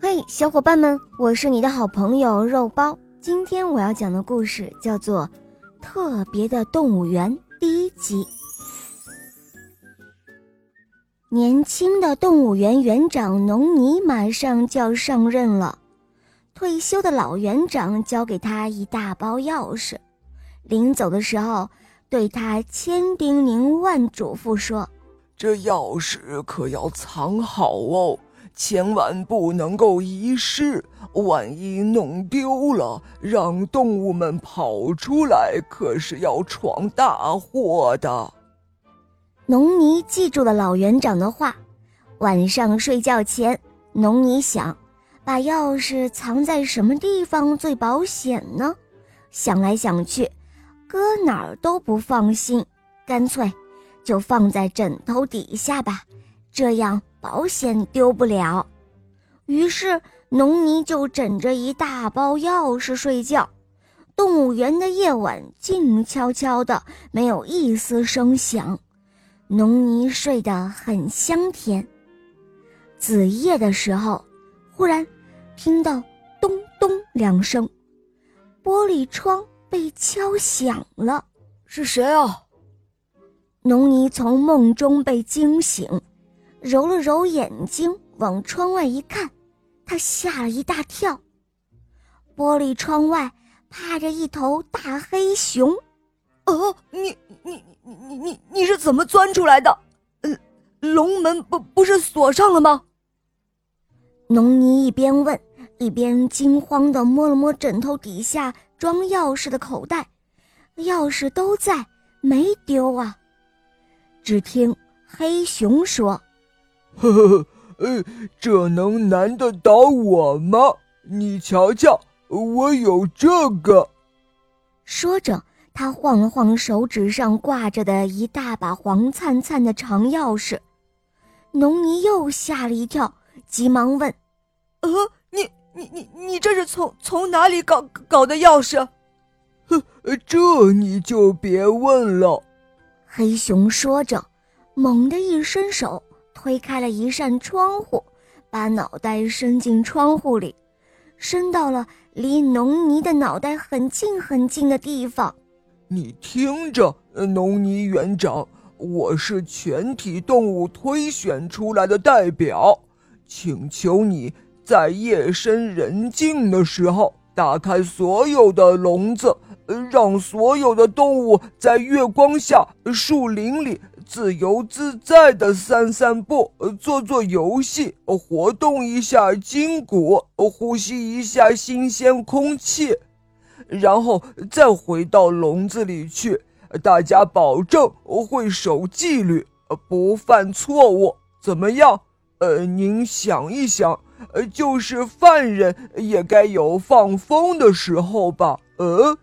嘿，小伙伴们，我是你的好朋友肉包。今天我要讲的故事叫做《特别的动物园》第一集。年轻的动物园园长农尼马上就要上任了，退休的老园长交给他一大包钥匙，临走的时候对他千叮咛万嘱咐说：“这钥匙可要藏好哦。”千万不能够遗失，万一弄丢了，让动物们跑出来，可是要闯大祸的。农尼记住了老园长的话，晚上睡觉前，农尼想，把钥匙藏在什么地方最保险呢？想来想去，搁哪儿都不放心，干脆就放在枕头底下吧，这样。保险丢不了，于是农尼就枕着一大包钥匙睡觉。动物园的夜晚静悄悄的，没有一丝声响，农尼睡得很香甜。子夜的时候，忽然听到咚咚两声，玻璃窗被敲响了。是谁啊？农尼从梦中被惊醒。揉了揉眼睛，往窗外一看，他吓了一大跳。玻璃窗外趴着一头大黑熊。哦，你你你你你你是怎么钻出来的？呃，龙门不不是锁上了吗？农尼一边问，一边惊慌的摸了摸枕头底下装钥匙的口袋，钥匙都在，没丢啊。只听黑熊说。呵呵呵，呃，这能难得倒我吗？你瞧瞧，我有这个。说着，他晃了晃手指上挂着的一大把黄灿灿的长钥匙。农尼又吓了一跳，急忙问：“呃，你你你你这是从从哪里搞搞的钥匙？”“呵，这你就别问了。”黑熊说着，猛地一伸手。推开了一扇窗户，把脑袋伸进窗户里，伸到了离农尼的脑袋很近很近的地方。你听着，农尼园长，我是全体动物推选出来的代表，请求你在夜深人静的时候打开所有的笼子，让所有的动物在月光下、树林里。自由自在的散散步，做做游戏，活动一下筋骨，呼吸一下新鲜空气，然后再回到笼子里去。大家保证会守纪律，不犯错误。怎么样？呃，您想一想，呃，就是犯人也该有放风的时候吧？呃。